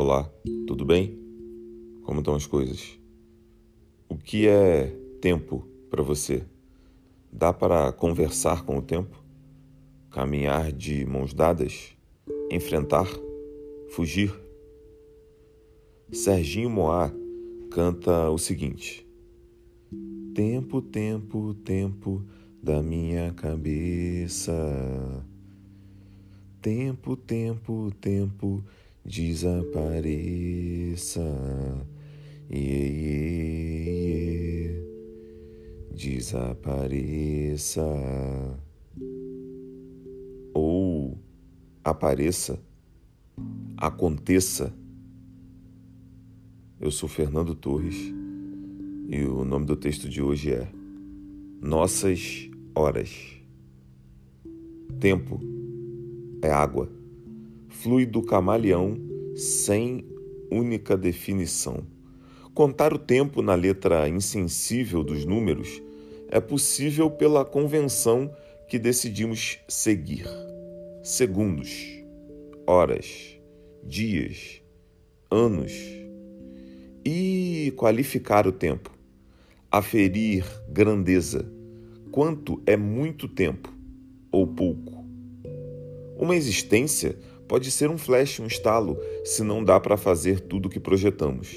Olá, tudo bem? Como estão as coisas? O que é tempo para você? Dá para conversar com o tempo? Caminhar de mãos dadas? Enfrentar? Fugir? Serginho Moá canta o seguinte: Tempo, tempo, tempo da minha cabeça. Tempo, tempo, tempo desapareça. Iê, iê. Desapareça. Ou apareça, aconteça. Eu sou Fernando Torres e o nome do texto de hoje é Nossas Horas. Tempo é água fluido camaleão sem única definição. Contar o tempo na letra insensível dos números é possível pela convenção que decidimos seguir. Segundos, horas, dias, anos. E qualificar o tempo. Aferir grandeza. Quanto é muito tempo ou pouco? Uma existência pode ser um flash, um estalo, se não dá para fazer tudo o que projetamos.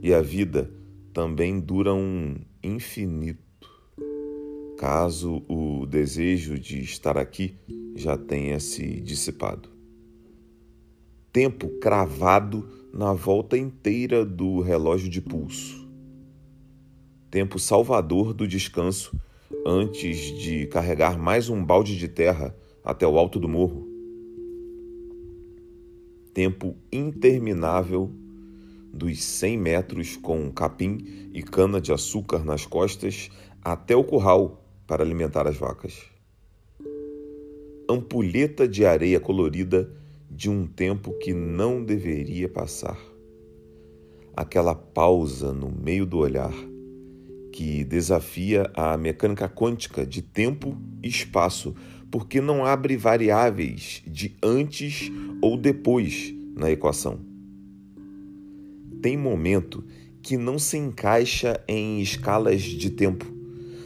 E a vida também dura um infinito, caso o desejo de estar aqui já tenha se dissipado. Tempo cravado na volta inteira do relógio de pulso. Tempo salvador do descanso antes de carregar mais um balde de terra até o alto do morro tempo interminável dos 100 metros com capim e cana-de-açúcar nas costas até o curral para alimentar as vacas. Ampulheta de areia colorida de um tempo que não deveria passar. Aquela pausa no meio do olhar que desafia a mecânica quântica de tempo e espaço porque não abre variáveis de antes ou depois na equação. Tem momento que não se encaixa em escalas de tempo.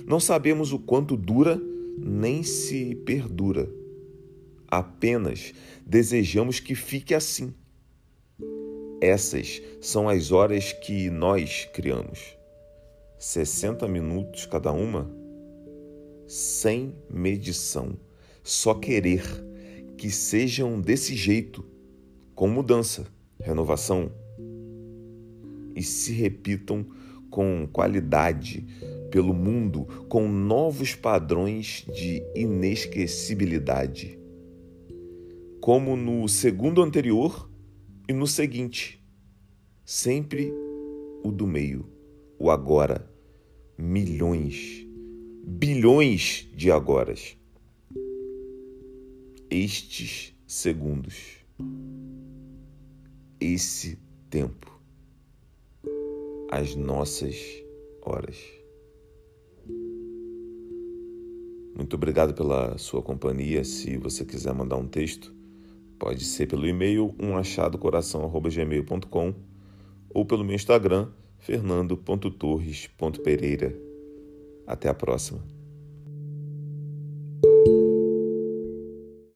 Não sabemos o quanto dura nem se perdura. Apenas desejamos que fique assim. Essas são as horas que nós criamos. 60 minutos cada uma, sem medição só querer que sejam desse jeito, com mudança, renovação, e se repitam com qualidade pelo mundo, com novos padrões de inesquecibilidade, como no segundo anterior e no seguinte, sempre o do meio, o agora, milhões, bilhões de agoras estes segundos, esse tempo, as nossas horas. Muito obrigado pela sua companhia. Se você quiser mandar um texto, pode ser pelo e-mail umachadocoração@gmail.com ou pelo meu Instagram fernando.torres.pereira. Até a próxima.